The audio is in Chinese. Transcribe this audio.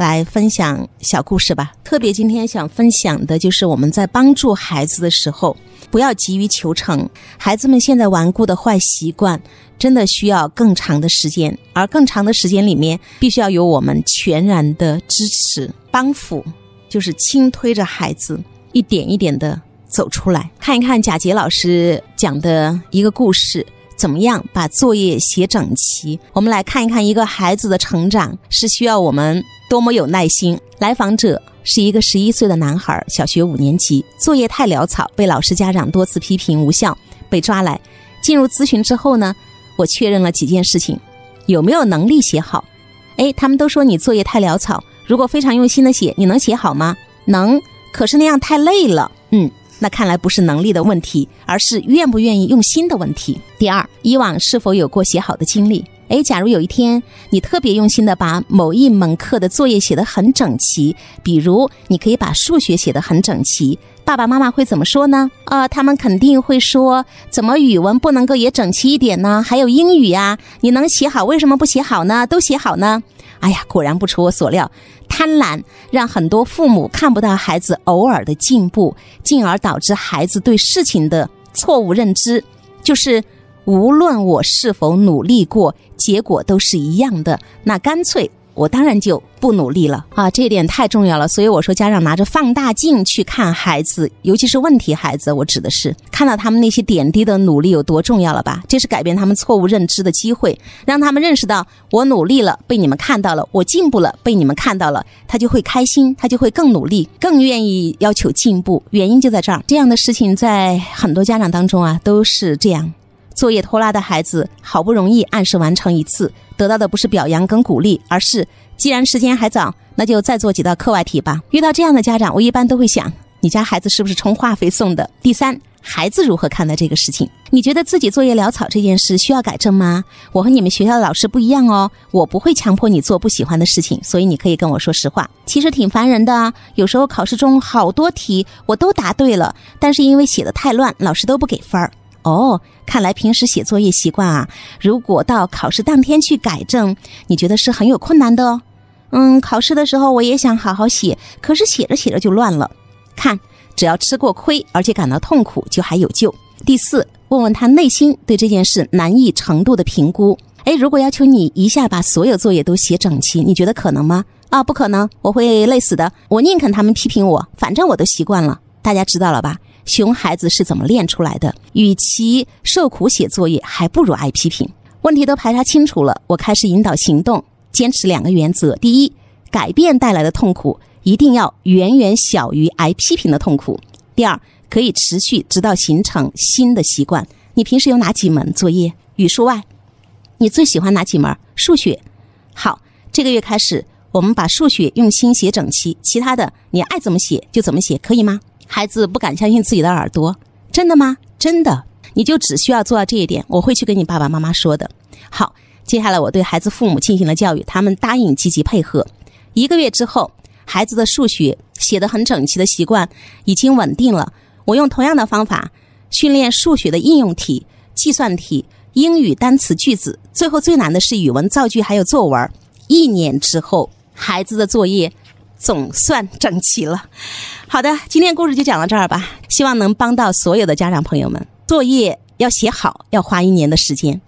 来分享小故事吧。特别今天想分享的就是我们在帮助孩子的时候，不要急于求成。孩子们现在顽固的坏习惯，真的需要更长的时间，而更长的时间里面，必须要有我们全然的支持帮扶，就是轻推着孩子一点一点的走出来。看一看贾杰老师讲的一个故事。怎么样把作业写整齐？我们来看一看一个孩子的成长是需要我们多么有耐心。来访者是一个十一岁的男孩，小学五年级，作业太潦草，被老师家长多次批评无效，被抓来进入咨询之后呢，我确认了几件事情：有没有能力写好？哎，他们都说你作业太潦草，如果非常用心的写，你能写好吗？能，可是那样太累了。嗯。那看来不是能力的问题，而是愿不愿意用心的问题。第二，以往是否有过写好的经历？诶，假如有一天你特别用心的把某一门课的作业写得很整齐，比如你可以把数学写得很整齐，爸爸妈妈会怎么说呢？啊，他们肯定会说：怎么语文不能够也整齐一点呢？还有英语呀，你能写好，为什么不写好呢？都写好呢？哎呀，果然不出我所料。贪婪让很多父母看不到孩子偶尔的进步，进而导致孩子对事情的错误认知，就是无论我是否努力过，结果都是一样的。那干脆。我当然就不努力了啊，这一点太重要了。所以我说，家长拿着放大镜去看孩子，尤其是问题孩子，我指的是看到他们那些点滴的努力有多重要了吧？这是改变他们错误认知的机会，让他们认识到我努力了，被你们看到了；我进步了，被你们看到了，他就会开心，他就会更努力，更愿意要求进步。原因就在这儿。这样的事情在很多家长当中啊，都是这样。作业拖拉的孩子，好不容易按时完成一次，得到的不是表扬跟鼓励，而是既然时间还早，那就再做几道课外题吧。遇到这样的家长，我一般都会想，你家孩子是不是充话费送的？第三，孩子如何看待这个事情？你觉得自己作业潦草这件事需要改正吗？我和你们学校的老师不一样哦，我不会强迫你做不喜欢的事情，所以你可以跟我说实话。其实挺烦人的，有时候考试中好多题我都答对了，但是因为写的太乱，老师都不给分儿。哦，看来平时写作业习惯啊，如果到考试当天去改正，你觉得是很有困难的哦。嗯，考试的时候我也想好好写，可是写着写着就乱了。看，只要吃过亏，而且感到痛苦，就还有救。第四，问问他内心对这件事难易程度的评估。哎，如果要求你一下把所有作业都写整齐，你觉得可能吗？啊，不可能，我会累死的。我宁肯他们批评我，反正我都习惯了。大家知道了吧？熊孩子是怎么练出来的？与其受苦写作业，还不如挨批评。问题都排查清楚了，我开始引导行动，坚持两个原则：第一，改变带来的痛苦一定要远远小于挨批评的痛苦；第二，可以持续直到形成新的习惯。你平时有哪几门作业？语数外，你最喜欢哪几门？数学。好，这个月开始，我们把数学用心写整齐，其他的你爱怎么写就怎么写，可以吗？孩子不敢相信自己的耳朵，真的吗？真的，你就只需要做到这一点，我会去跟你爸爸妈妈说的。好，接下来我对孩子父母进行了教育，他们答应积极配合。一个月之后，孩子的数学写得很整齐的习惯已经稳定了。我用同样的方法训练数学的应用题、计算题、英语单词、句子，最后最难的是语文造句还有作文。一年之后，孩子的作业。总算整齐了。好的，今天故事就讲到这儿吧。希望能帮到所有的家长朋友们。作业要写好，要花一年的时间。